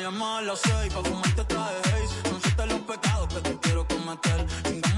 me llamas a las seis pa' fumarte traje. Son siete los pecados que te quiero cometer.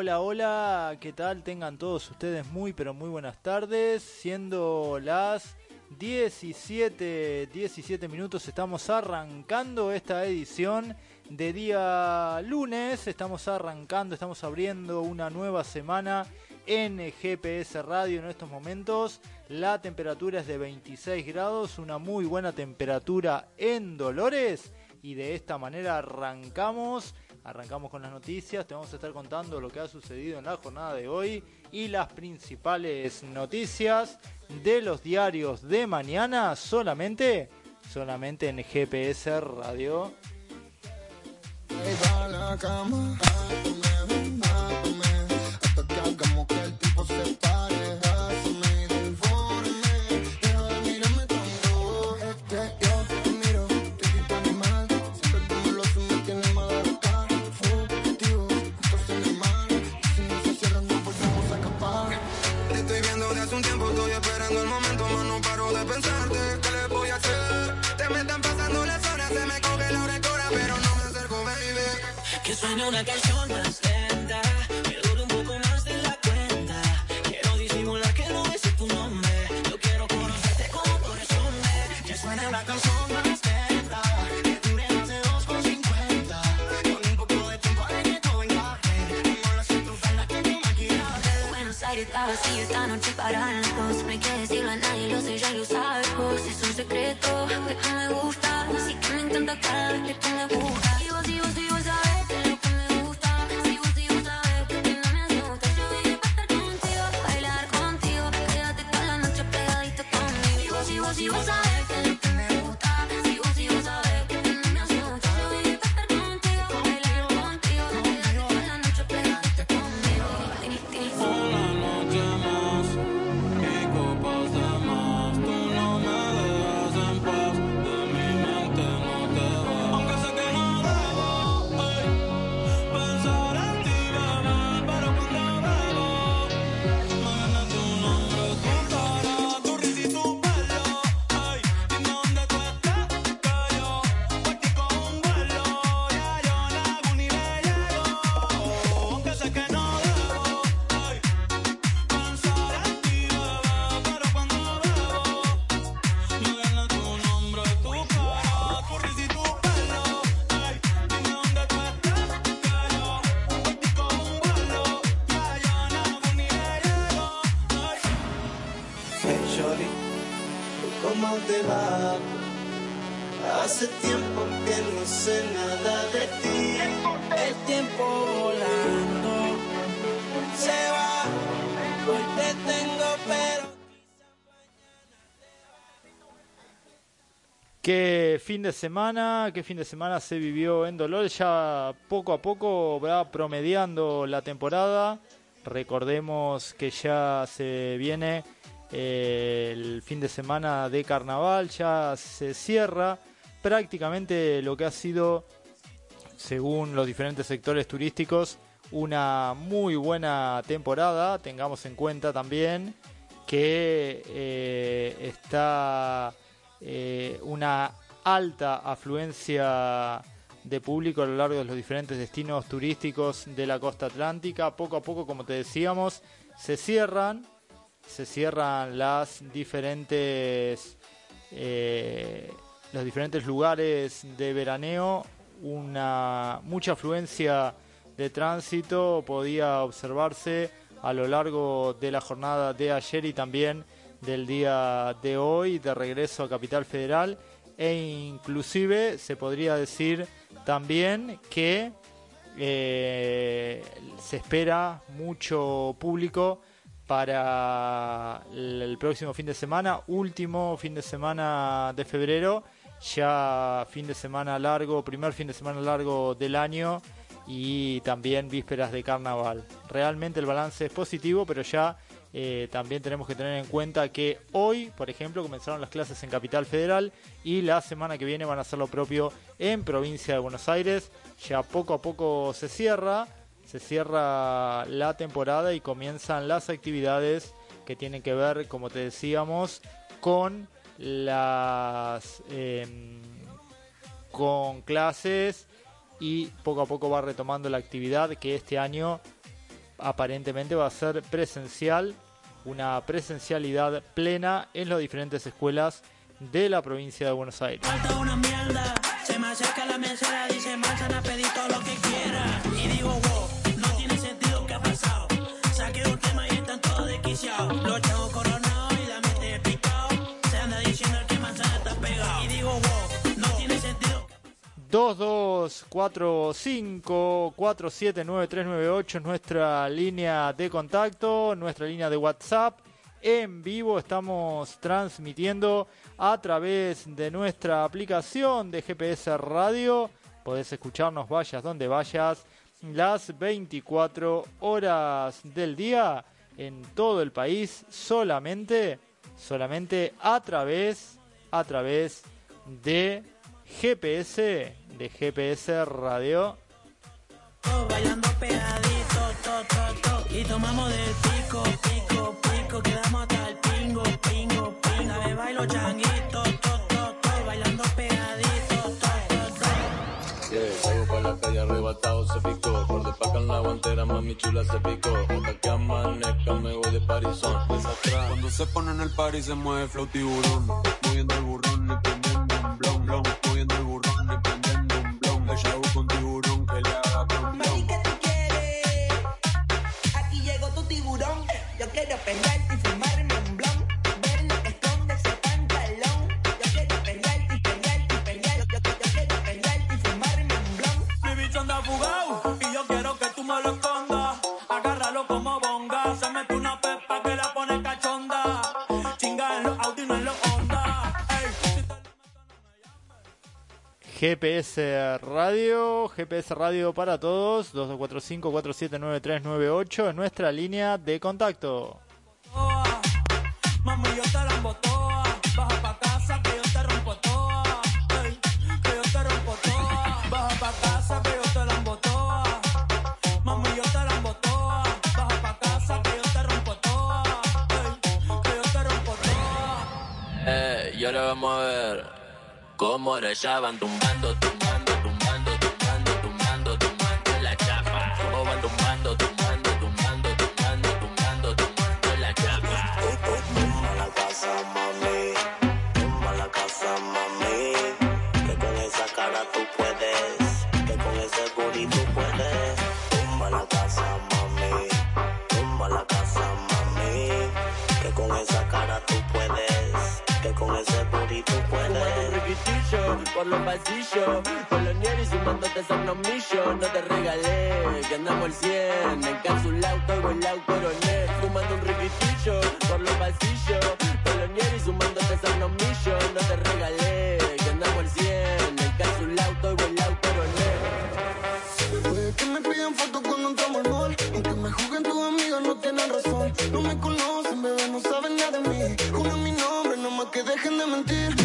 Hola, hola, ¿qué tal? Tengan todos ustedes muy, pero muy buenas tardes. Siendo las 17, 17 minutos, estamos arrancando esta edición de día lunes. Estamos arrancando, estamos abriendo una nueva semana en GPS Radio en estos momentos. La temperatura es de 26 grados, una muy buena temperatura en Dolores. Y de esta manera arrancamos Arrancamos con las noticias, te vamos a estar contando lo que ha sucedido en la jornada de hoy y las principales noticias de los diarios de mañana solamente, solamente en GPS Radio. Suene una canción más lenta, que dure un poco más de la cuenta. Quiero disimular que no es tu nombre. Yo quiero conocerte como corresponde. Que suene una canción más lenta, que dure más de 2,50. Con un poco de tiempo de que todo encaje. Como las estrufas que te maquillaje. Buenos Aires está vacío esta noche para los dos. No hay que decirlo a nadie, lo sé, ya lo sabes vos. Es un secreto que tú me gusta. Así que me encanta cada vez que tú me buscas. Qué fin de semana, qué fin de semana se vivió en Dolores, ya poco a poco va promediando la temporada. Recordemos que ya se viene eh, el fin de semana de carnaval, ya se cierra prácticamente lo que ha sido, según los diferentes sectores turísticos, una muy buena temporada. Tengamos en cuenta también que eh, está eh, una alta afluencia de público a lo largo de los diferentes destinos turísticos de la costa atlántica. Poco a poco, como te decíamos, se cierran, se cierran las diferentes eh, los diferentes lugares de veraneo. Una mucha afluencia de tránsito podía observarse a lo largo de la jornada de ayer y también del día de hoy de regreso a Capital Federal e inclusive se podría decir también que eh, se espera mucho público para el el próximo fin de semana, último fin de semana de febrero, ya fin de semana largo, primer fin de semana largo del año y también vísperas de carnaval. Realmente el balance es positivo, pero ya eh, también tenemos que tener en cuenta que hoy, por ejemplo, comenzaron las clases en Capital Federal y la semana que viene van a hacer lo propio en provincia de Buenos Aires. Ya poco a poco se cierra, se cierra la temporada y comienzan las actividades que tienen que ver, como te decíamos, con las em, con clases y poco a poco va retomando la actividad que este año aparentemente va a ser presencial, una presencialidad plena en las diferentes escuelas de la provincia de Buenos Aires. 2245 479398 es nuestra línea de contacto, nuestra línea de WhatsApp. En vivo estamos transmitiendo a través de nuestra aplicación de GPS Radio. Podés escucharnos vayas donde vayas las 24 horas del día en todo el país solamente solamente a través a través de GPS de GPS Radio bailando pegadito, to, to, to. Y tomamos del pico, pico, pico. Quedamos hasta el pingo, pingo, pingo. A ver, bailo changuito, to, to, to. Bailando pegadito, to, to, to. Yeah, salgo pa' la calle arrebatado, se picó. Por de paca en la guantera, mami chula se picó. Hasta que amanezca me voy de parizón. Desatrás. Cuando se pone en el party se mueve flow tiburón. Moviendo el burrón y prendiendo un blon, blon. Moviendo el burrón GPS Radio, GPS Radio para todos, 2245-479398 es nuestra línea de contacto. Eh, y ahora vamos a ver van tumbando, tumbando, tumbando, por los pasillos. Colonial y sumándote son unos millos. No te regalé, que andamos al 100. Encapsulado, todo el auto coroné. Fumando un riquitillo por los pasillos. Colonial y sumándote unos millos. No te regalé, que andamos al 100. Encapsulado, todo el auto coroné. Puede que me pidan fotos cuando entramos al mall Aunque me juzguen tus amigas no tienen razón No me conocen, bebé, no saben nada de mí Juran mi nombre, no más que dejen de mentir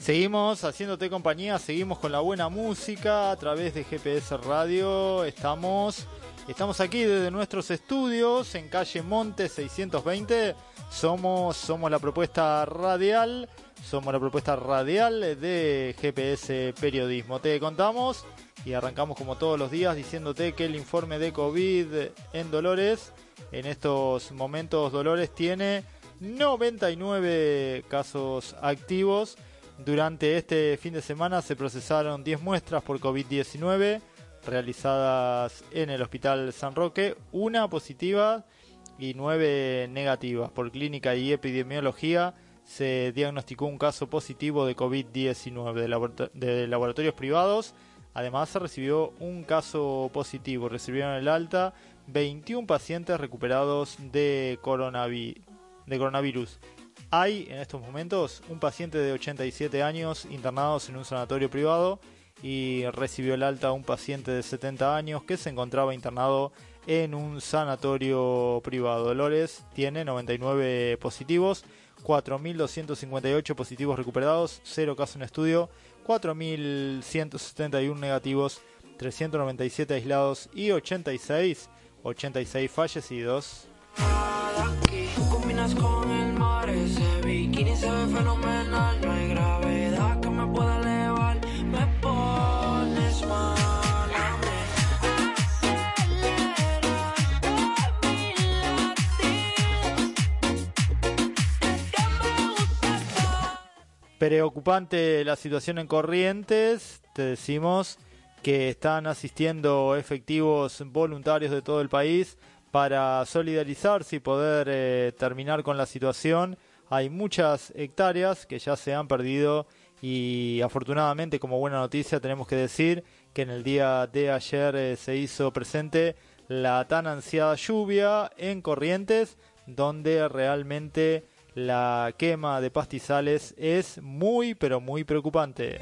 Seguimos haciéndote compañía, seguimos con la buena música a través de GPS Radio. Estamos Estamos aquí desde nuestros estudios en calle Monte 620. Somos, somos la propuesta radial, somos la propuesta radial de GPS Periodismo. Te contamos y arrancamos como todos los días diciéndote que el informe de COVID en Dolores, en estos momentos Dolores tiene 99 casos activos. Durante este fin de semana se procesaron 10 muestras por COVID-19 realizadas en el Hospital San Roque, una positiva y nueve negativas. Por clínica y epidemiología se diagnosticó un caso positivo de COVID-19 de, labor- de laboratorios privados. Además se recibió un caso positivo. Recibieron el alta 21 pacientes recuperados de, coronavi- de coronavirus. Hay en estos momentos un paciente de 87 años internados en un sanatorio privado y recibió el alta un paciente de 70 años que se encontraba internado en un sanatorio privado. Dolores tiene 99 positivos, 4.258 positivos recuperados, 0 casos en estudio, 4.171 negativos, 397 aislados y 86, 86 fallecidos. Combinas con el mar, ese bikini se ve fenomenal Preocupante la situación en Corrientes, te decimos que están asistiendo efectivos voluntarios de todo el país para solidarizarse y poder eh, terminar con la situación. Hay muchas hectáreas que ya se han perdido y afortunadamente como buena noticia tenemos que decir que en el día de ayer eh, se hizo presente la tan ansiada lluvia en Corrientes donde realmente la quema de pastizales es muy pero muy preocupante.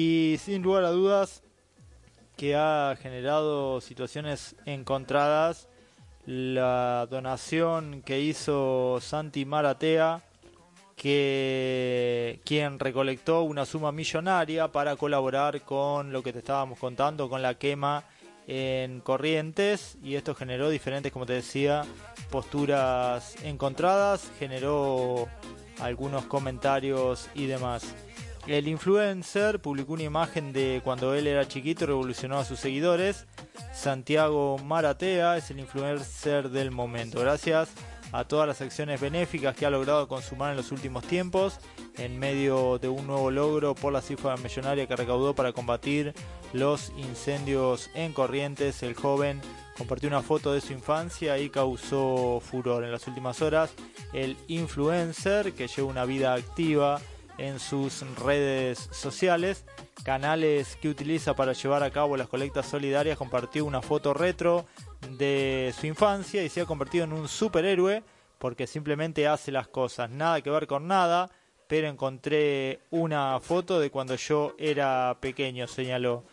Y sin lugar a dudas que ha generado situaciones encontradas la donación que hizo Santi Maratea que quien recolectó una suma millonaria para colaborar con lo que te estábamos contando con la quema en Corrientes y esto generó diferentes como te decía posturas encontradas generó algunos comentarios y demás el influencer publicó una imagen de cuando él era chiquito y revolucionó a sus seguidores. Santiago Maratea es el influencer del momento. Gracias a todas las acciones benéficas que ha logrado consumar en los últimos tiempos, en medio de un nuevo logro por la cifra millonaria que recaudó para combatir los incendios en Corrientes, el joven compartió una foto de su infancia y causó furor en las últimas horas. El influencer que lleva una vida activa en sus redes sociales, canales que utiliza para llevar a cabo las colectas solidarias, compartió una foto retro de su infancia y se ha convertido en un superhéroe porque simplemente hace las cosas, nada que ver con nada, pero encontré una foto de cuando yo era pequeño, señaló.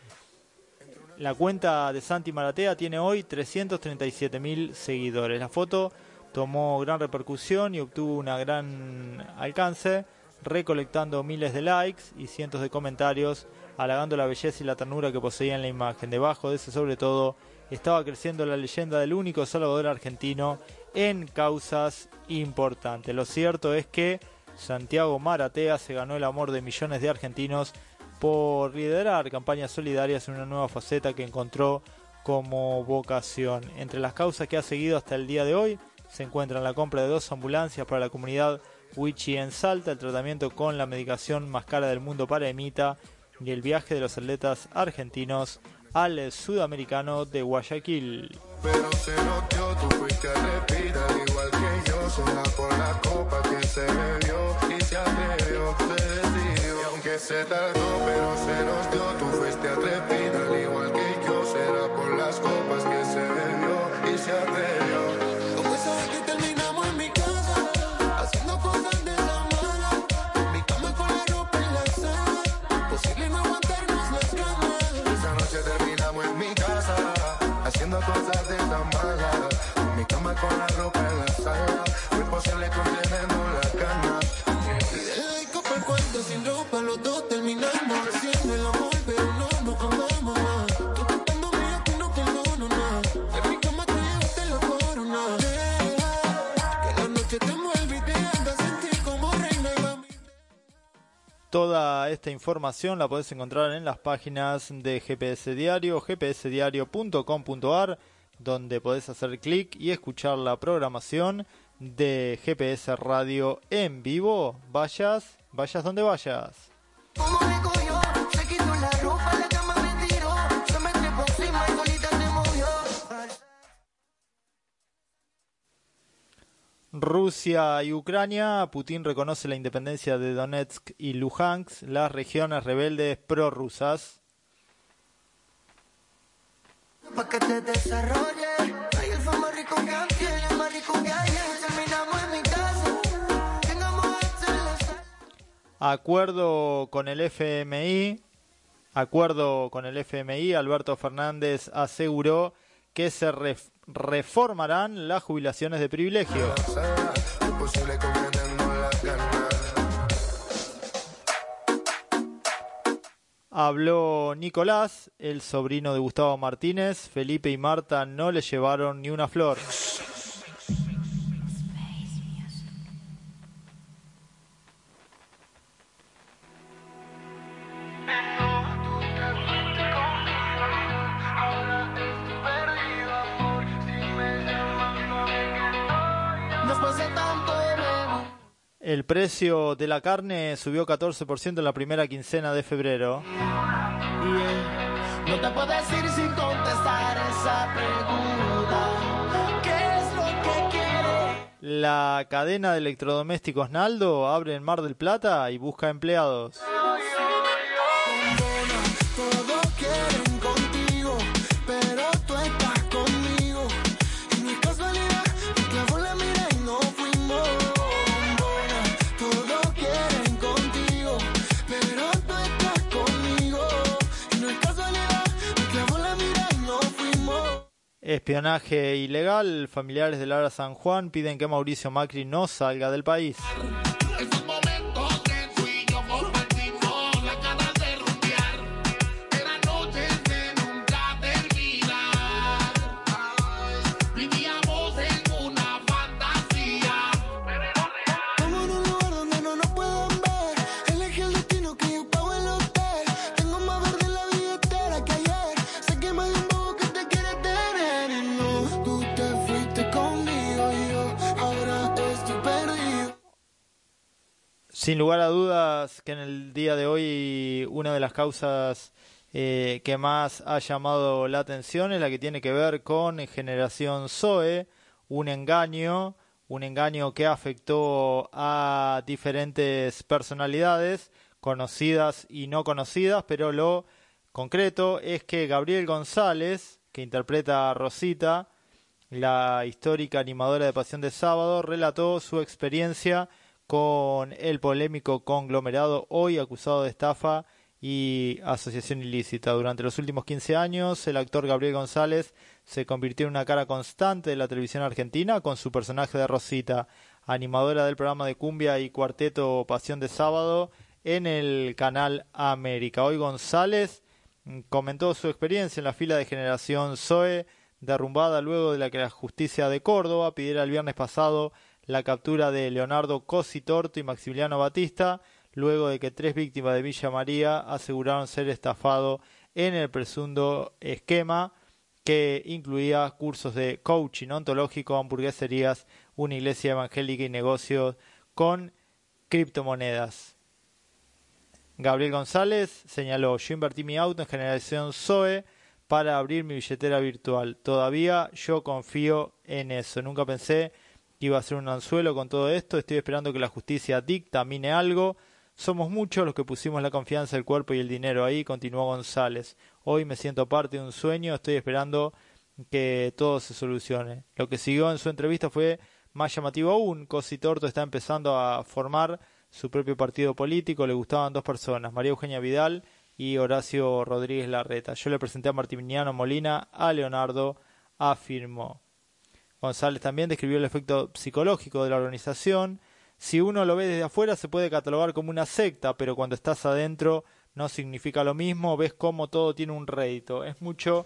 La cuenta de Santi Maratea tiene hoy 337 mil seguidores. La foto tomó gran repercusión y obtuvo una gran alcance recolectando miles de likes y cientos de comentarios, halagando la belleza y la ternura que poseía en la imagen. Debajo de ese sobre todo estaba creciendo la leyenda del único salvador argentino en causas importantes. Lo cierto es que Santiago Maratea se ganó el amor de millones de argentinos por liderar campañas solidarias en una nueva faceta que encontró como vocación. Entre las causas que ha seguido hasta el día de hoy se encuentran la compra de dos ambulancias para la comunidad Wichi en Salta, el tratamiento con la medicación más cara del mundo para Emita y el viaje de los atletas argentinos al sudamericano de Guayaquil. Pero se notió, tú fuiste al igual que yo. Será por la copa que se bebió y se atrevió, se decidió. Y aunque se tardó, pero se nos dio, tú fuiste atrevida, al igual que yo. Será por las copas que se bebió y se atrevió. Con la ropa en la sala, fue posible las ganas. Cuarto sin ropa, los dos terminamos haciendo el amor, pero no nos amamos más. Tú cantando mío que no perdono nada. En mi cama te llevaste la corona. Deja que la noche te envuelva y te haga sentir como reina y va Toda esta información la podés encontrar en las páginas de GPS Diario, gpsdiario.com.ar, donde podés hacer clic y escuchar la programación de GPS Radio en vivo. Vayas, vayas donde vayas. Rusia y Ucrania, Putin reconoce la independencia de Donetsk y Luhansk, las regiones rebeldes prorrusas. Pa' que te desarrolles. Ay, él fue más rico que antes, yo más rico que ayer. Terminamos en mi casa. Tengamos. Acuerdo con el FMI. Acuerdo con el FMI, Alberto Fernández aseguró que se ref- reformarán las jubilaciones de privilegio. Fue posible Habló Nicolás, el sobrino de Gustavo Martínez. Felipe y Marta no le llevaron ni una flor. El precio de la carne subió 14% en la primera quincena de febrero. No te puedes ir sin contestar esa pregunta. ¿Qué es lo que quieres? La cadena de electrodomésticos Naldo abre en Mar del Plata y busca empleados. Espionaje ilegal. Familiares de Lara San Juan piden que Mauricio Macri no salga del país. Lugar a dudas que en el día de hoy una de las causas eh, que más ha llamado la atención es la que tiene que ver con Generación Zoe, un engaño, un engaño que afectó a diferentes personalidades, conocidas y no conocidas, pero lo concreto es que Gabriel González, que interpreta a Rosita, la histórica animadora de Pasión de Sábado, relató su experiencia con el polémico conglomerado hoy acusado de estafa y asociación ilícita. Durante los últimos 15 años, el actor Gabriel González se convirtió en una cara constante de la televisión argentina con su personaje de Rosita. animadora del programa de cumbia y cuarteto Pasión de Sábado en el canal América. Hoy González mm, comentó su experiencia en la fila de generación Zoe, derrumbada luego de la que la justicia de Córdoba pidiera el viernes pasado la captura de Leonardo Cosi Torto y Maximiliano Batista, luego de que tres víctimas de Villa María aseguraron ser estafados en el presunto esquema que incluía cursos de coaching ontológico, hamburgueserías, una iglesia evangélica y negocios con criptomonedas. Gabriel González señaló, yo invertí mi auto en generación Zoe para abrir mi billetera virtual. Todavía yo confío en eso. Nunca pensé que iba a ser un anzuelo con todo esto. Estoy esperando que la justicia dictamine algo. Somos muchos los que pusimos la confianza, el cuerpo y el dinero ahí, continuó González. Hoy me siento parte de un sueño, estoy esperando que todo se solucione. Lo que siguió en su entrevista fue más llamativo aún. Cosi Torto está empezando a formar su propio partido político. Le gustaban dos personas, María Eugenia Vidal y Horacio Rodríguez Larreta. Yo le presenté a Martiniano Molina, a Leonardo, afirmó. González también describió el efecto psicológico de la organización. Si uno lo ve desde afuera se puede catalogar como una secta, pero cuando estás adentro no significa lo mismo, ves cómo todo tiene un rédito. Es mucho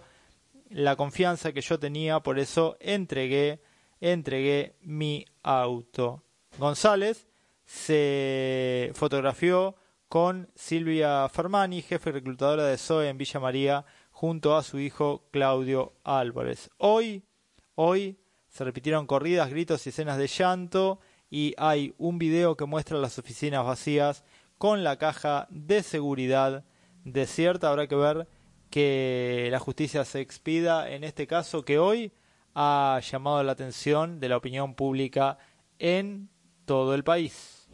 la confianza que yo tenía, por eso entregué, entregué mi auto. González se fotografió con Silvia Fermani, jefe reclutadora de SOE en Villa María, junto a su hijo Claudio Álvarez. Hoy, hoy se repitieron corridas, gritos y escenas de llanto y hay un video que muestra las oficinas vacías con la caja de seguridad desierta. Habrá que ver que la justicia se expida en este caso que hoy ha llamado la atención de la opinión pública en todo el país.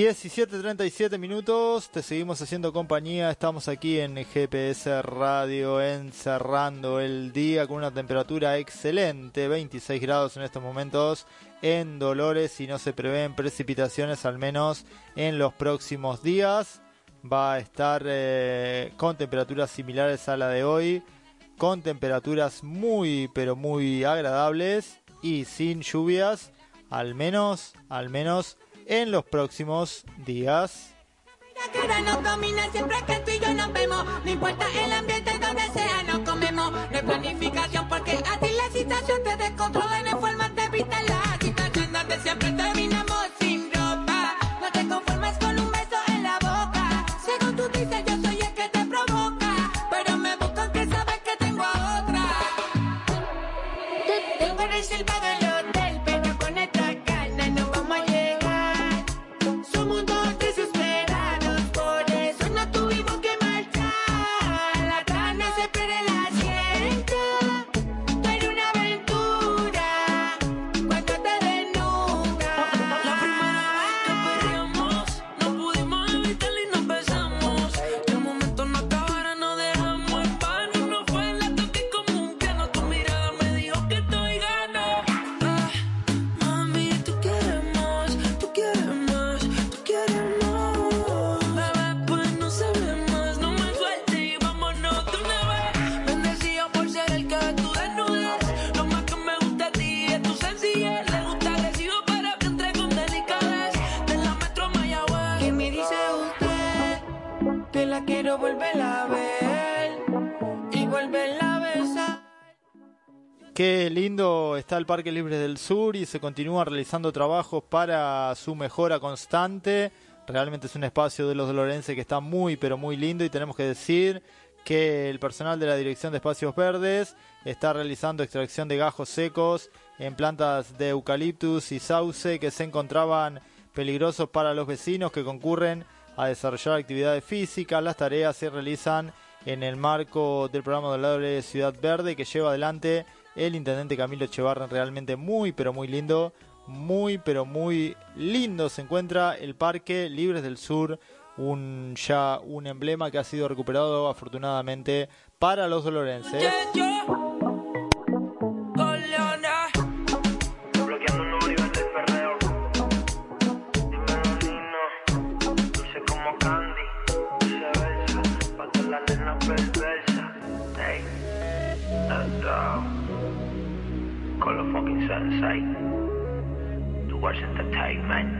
17.37 minutos, te seguimos haciendo compañía, estamos aquí en GPS Radio encerrando el día con una temperatura excelente, 26 grados en estos momentos en Dolores y no se prevén precipitaciones al menos en los próximos días. Va a estar eh, con temperaturas similares a la de hoy, con temperaturas muy pero muy agradables y sin lluvias, al menos, al menos en los próximos días. No hay planificación porque la situación te descontrola. Qué lindo está el Parque Libre del Sur y se continúa realizando trabajos para su mejora constante. Realmente es un espacio de los dolorenses que está muy pero muy lindo y tenemos que decir que el personal de la Dirección de Espacios Verdes está realizando extracción de gajos secos en plantas de eucaliptus y sauce que se encontraban peligrosos para los vecinos que concurren a desarrollar actividades físicas. Las tareas se realizan en el marco del programa de la Ciudad Verde que lleva adelante el intendente Camilo Echevarren, realmente muy pero muy lindo, muy pero muy lindo se encuentra el Parque Libres del Sur, un ya un emblema que ha sido recuperado afortunadamente para los dolorenses. Watch entertainment.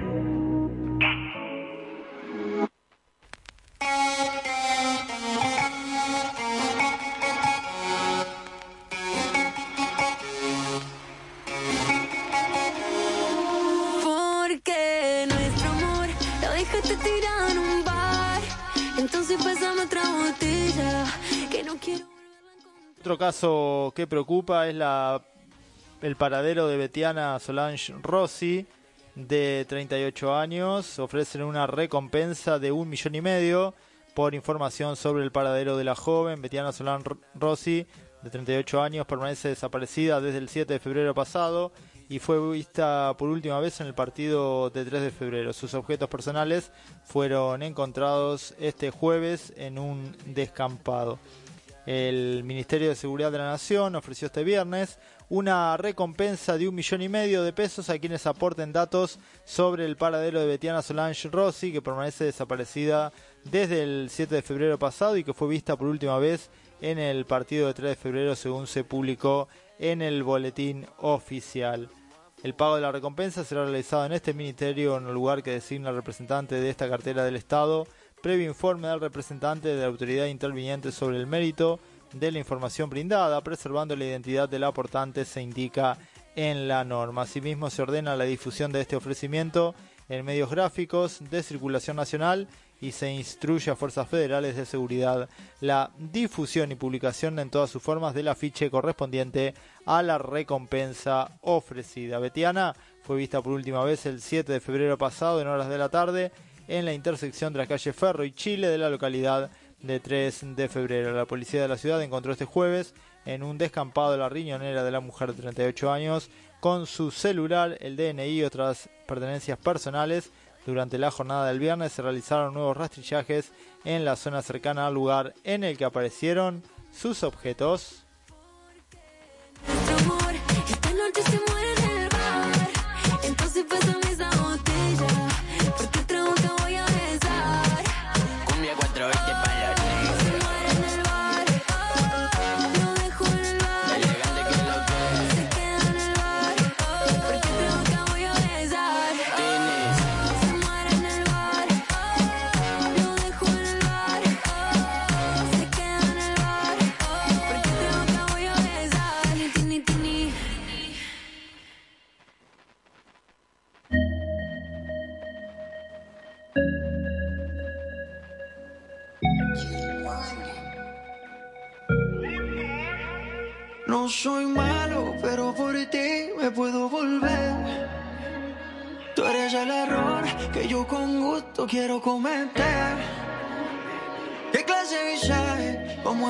Porque nuestro amor lo dejaste tirado en un bar. Entonces pasamos otra botella. Que no quiero. Otro caso que preocupa es la el paradero de Betiana Solange Rossi, de 38 años. Ofrecen una recompensa de un millón y medio por información sobre el paradero de la joven. Betiana Solange Rossi, de 38 años, permanece desaparecida desde el 7 de febrero pasado y fue vista por última vez en el partido de 3 de febrero. Sus objetos personales fueron encontrados este jueves en un descampado. El Ministerio de Seguridad de la Nación ofreció este viernes una recompensa de un millón y medio de pesos a quienes aporten datos sobre el paradero de Betiana Solange Rossi, que permanece desaparecida desde el 7 de febrero pasado y que fue vista por última vez en el partido de 3 de febrero, según se publicó en el boletín oficial. El pago de la recompensa será realizado en este ministerio en el lugar que designa el representante de esta cartera del Estado, previo informe del representante de la autoridad interviniente sobre el mérito de la información brindada, preservando la identidad del aportante, se indica en la norma. Asimismo, se ordena la difusión de este ofrecimiento en medios gráficos de circulación nacional y se instruye a fuerzas federales de seguridad la difusión y publicación en todas sus formas del afiche correspondiente a la recompensa ofrecida. Betiana fue vista por última vez el 7 de febrero pasado en horas de la tarde en la intersección de la calle Ferro y Chile de la localidad de 3 de febrero. La policía de la ciudad encontró este jueves en un descampado la riñonera de la mujer de 38 años con su celular, el DNI y otras pertenencias personales. Durante la jornada del viernes se realizaron nuevos rastrillajes en la zona cercana al lugar en el que aparecieron sus objetos.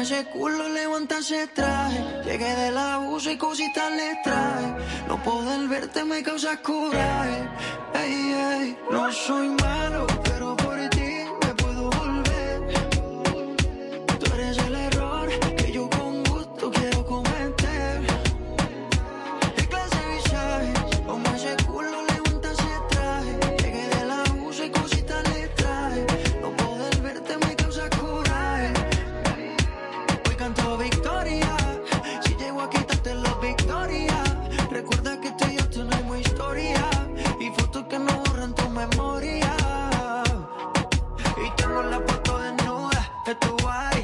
Ese culo levanta ese traje. Llegué del abuso y cositas le traje. No poder verte me causa coraje. Ey, ey, no soy malo, memoria. Y tengo la foto desnuda de tu body.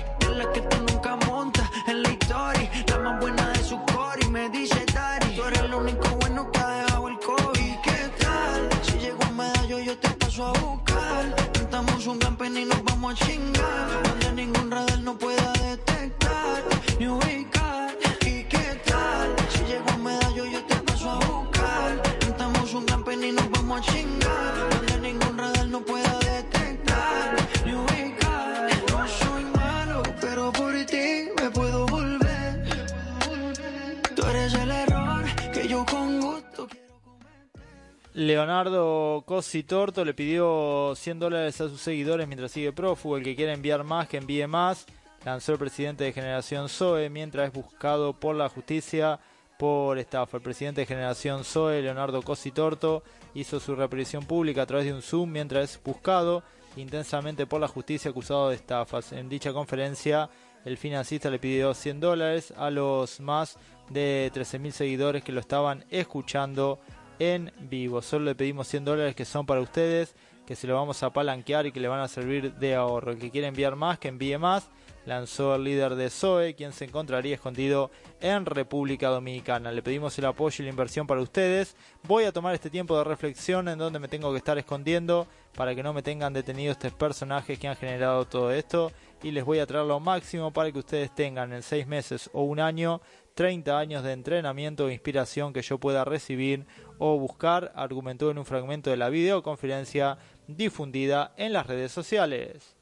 Leonardo Cosi Torto le pidió 100 dólares a sus seguidores mientras sigue prófugo. El que quiera enviar más, que envíe más. Lanzó el presidente de Generación Zoe mientras es buscado por la justicia por estafa. El presidente de Generación Zoe, Leonardo Cosi Torto, hizo su reaparición pública a través de un Zoom mientras es buscado intensamente por la justicia acusado de estafas. En dicha conferencia, el financista le pidió 100 dólares a los más de 13.000 seguidores que lo estaban escuchando en vivo. Solo le pedimos 100 dólares que son para ustedes, que se lo vamos a palanquear y que le van a servir de ahorro. El que quiera enviar más, que envíe más. Lanzó el líder de Zoe, quien se encontraría escondido en República Dominicana. Le pedimos el apoyo y la inversión para ustedes. Voy a tomar este tiempo de reflexión en donde me tengo que estar escondiendo para que no me tengan detenido estos personajes que han generado todo esto. Y les voy a traer lo máximo para que ustedes tengan en seis meses o un año 30 años de entrenamiento e inspiración que yo pueda recibir o buscar, argumentó en un fragmento de la videoconferencia difundida en las redes sociales.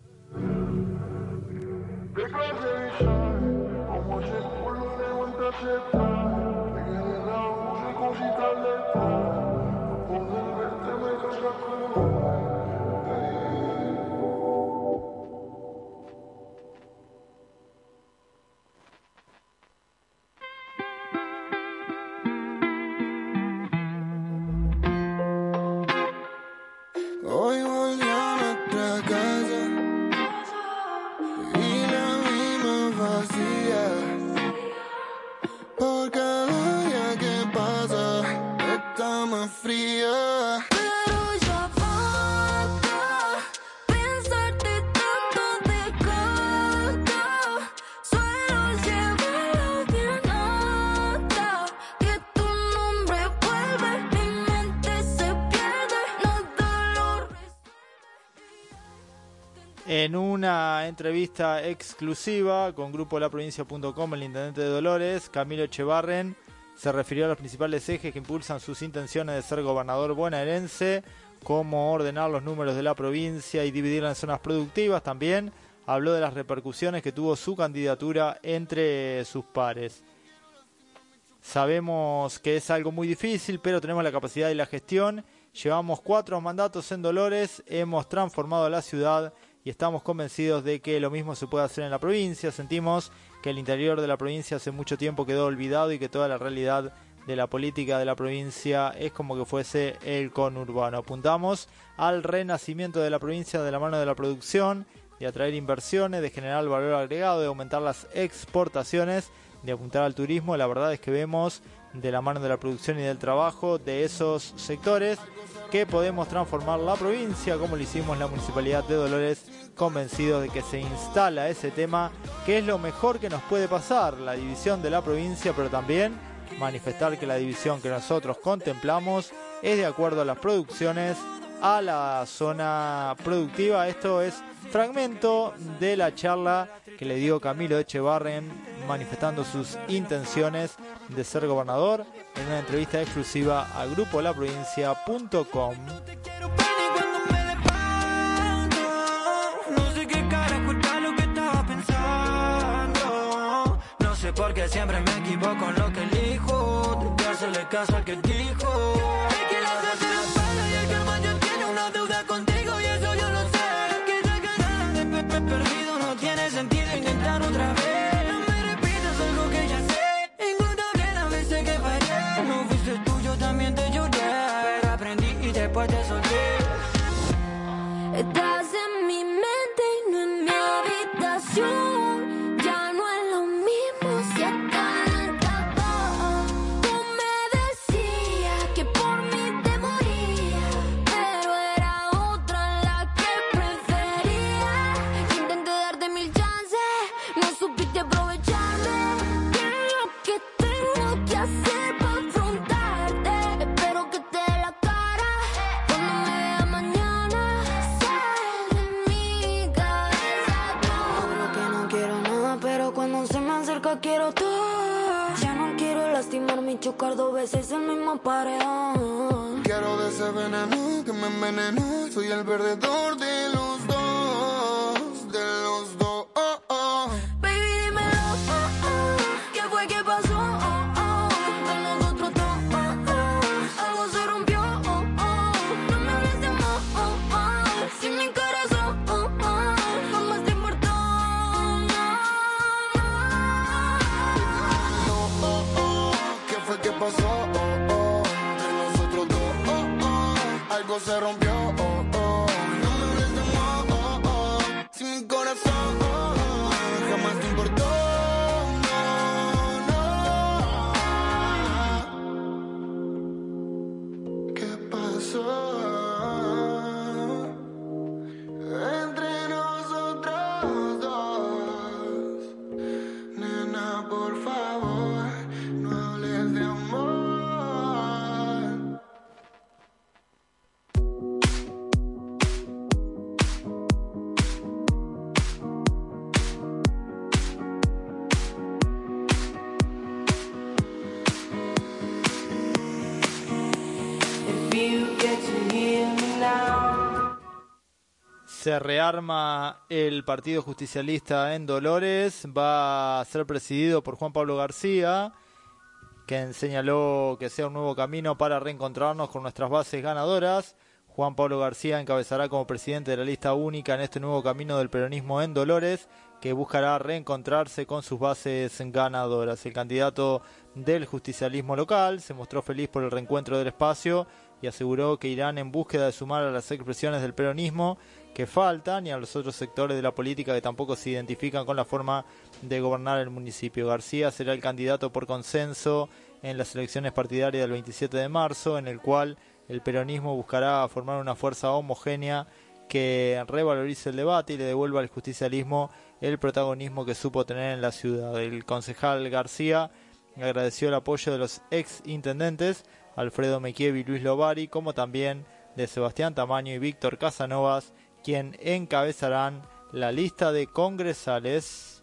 En una entrevista exclusiva con Grupo LaProvincia.com, el intendente de Dolores, Camilo Echevarren, se refirió a los principales ejes que impulsan sus intenciones de ser gobernador bonaerense, cómo ordenar los números de la provincia y dividirla en zonas productivas. También habló de las repercusiones que tuvo su candidatura entre sus pares. Sabemos que es algo muy difícil, pero tenemos la capacidad y la gestión. Llevamos cuatro mandatos en Dolores, hemos transformado la ciudad y estamos convencidos de que lo mismo se puede hacer en la provincia. Sentimos que el interior de la provincia hace mucho tiempo quedó olvidado y que toda la realidad de la política de la provincia es como que fuese el conurbano. Apuntamos al renacimiento de la provincia de la mano de la producción, de atraer inversiones, de generar valor agregado, de aumentar las exportaciones, de apuntar al turismo. La verdad es que vemos de la mano de la producción y del trabajo de esos sectores que podemos transformar la provincia como lo hicimos la municipalidad de Dolores convencidos de que se instala ese tema que es lo mejor que nos puede pasar la división de la provincia pero también manifestar que la división que nosotros contemplamos es de acuerdo a las producciones a la zona productiva. Esto es fragmento de la charla que le dio Camilo Echevarren manifestando sus intenciones de ser gobernador en una entrevista exclusiva a grupolaprovincia.com. No sé qué carajo era lo que estaba pensando. No sé por qué siempre me equivoco en lo que elijo. De hacerle caso al que dijo. Quiero todo. Ya no quiero lastimarme y chocar dos veces el mismo paredón. Quiero de ese veneno que me envenenó. Soy el perdedor de los algo. Se rearma el Partido Justicialista en Dolores, va a ser presidido por Juan Pablo García, quien señaló que sea un nuevo camino para reencontrarnos con nuestras bases ganadoras. Juan Pablo García encabezará como presidente de la lista única en este nuevo camino del peronismo en Dolores, que buscará reencontrarse con sus bases ganadoras. El candidato del justicialismo local se mostró feliz por el reencuentro del espacio y aseguró que irán en búsqueda de sumar a las expresiones del peronismo que faltan y a los otros sectores de la política que tampoco se identifican con la forma de gobernar el municipio. García será el candidato por consenso en las elecciones partidarias del 27 de marzo, en el cual el peronismo buscará formar una fuerza homogénea que revalorice el debate y le devuelva al justicialismo el protagonismo que supo tener en la ciudad. El concejal García agradeció el apoyo de los ex intendentes Alfredo Mequievi y Luis Lovari, como también de Sebastián Tamaño y Víctor Casanovas, quien encabezarán la lista de congresales.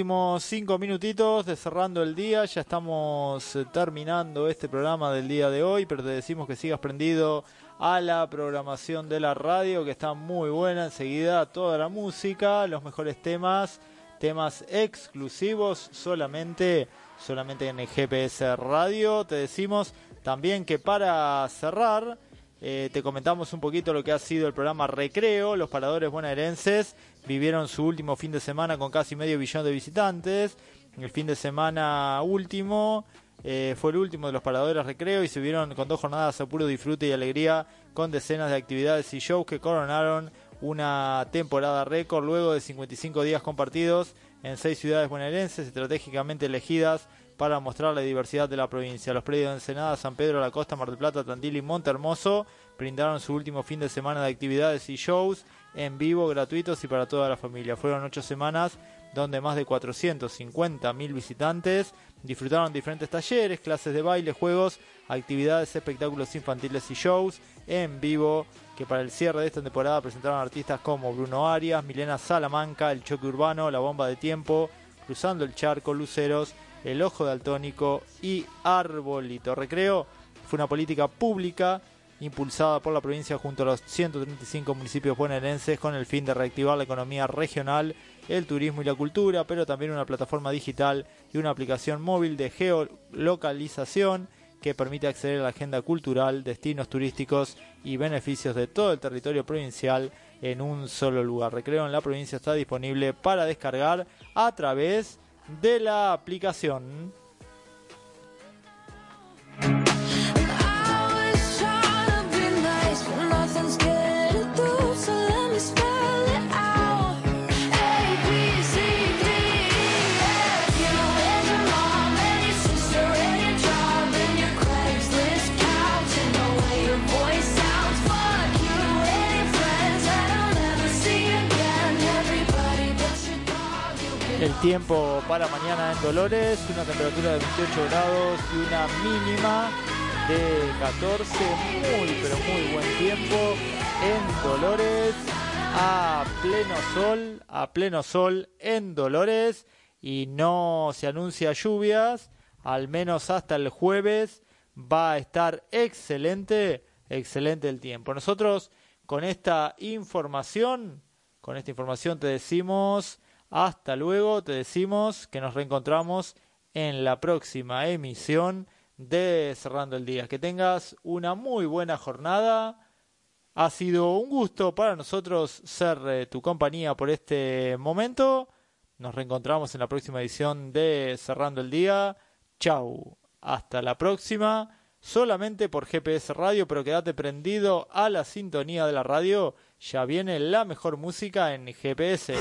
Últimos cinco minutitos de cerrando el día, ya estamos eh, terminando este programa del día de hoy, pero te decimos que sigas prendido a la programación de la radio, que está muy buena, enseguida toda la música, los mejores temas, temas exclusivos solamente, solamente en el GPS Radio. Te decimos también que para cerrar, eh, te comentamos un poquito lo que ha sido el programa Recreo. Los paradores bonaerenses vivieron su último fin de semana con casi medio billón de visitantes. El fin de semana último eh, fue el último de los paradores Recreo y se vieron con dos jornadas a puro disfrute y alegría con decenas de actividades y shows que coronaron una temporada récord luego de 55 días compartidos en seis ciudades bonaerenses estratégicamente elegidas para mostrar la diversidad de la provincia. Los predios de Ensenada, San Pedro, La Costa, Mar del Plata, Tandil y Monte Hermoso brindaron su último fin de semana de actividades y shows en vivo, gratuitos y para toda la familia. Fueron ocho semanas donde más de 450 mil visitantes disfrutaron diferentes talleres, clases de baile, juegos, actividades, espectáculos infantiles y shows en vivo que para el cierre de esta temporada presentaron artistas como Bruno Arias, Milena Salamanca, El Choque Urbano, La Bomba de Tiempo, Cruzando el Charco, Luceros, El Ojo de Altónico y Arbolito. Recreo fue una política pública impulsada por la provincia junto a los 135 municipios bonaerenses con el fin de reactivar la economía regional, el turismo y la cultura, pero también una plataforma digital y una aplicación móvil de geolocalización que permite acceder a la agenda cultural, destinos turísticos y beneficios de todo el territorio provincial en un solo lugar. Recreo en la provincia está disponible para descargar a través de la aplicación. Tiempo para mañana en Dolores, una temperatura de 28 grados y una mínima de 14, muy pero muy buen tiempo en Dolores, a pleno sol, a pleno sol en Dolores y no se anuncia lluvias, al menos hasta el jueves va a estar excelente, excelente el tiempo. Nosotros con esta información, con esta información te decimos hasta luego, te decimos que nos reencontramos en la próxima emisión de Cerrando el Día. Que tengas una muy buena jornada. Ha sido un gusto para nosotros ser eh, tu compañía por este momento. Nos reencontramos en la próxima edición de Cerrando el Día. Chau. Hasta la próxima. Solamente por GPS Radio, pero quédate prendido a la sintonía de la radio. Ya viene la mejor música en GPS.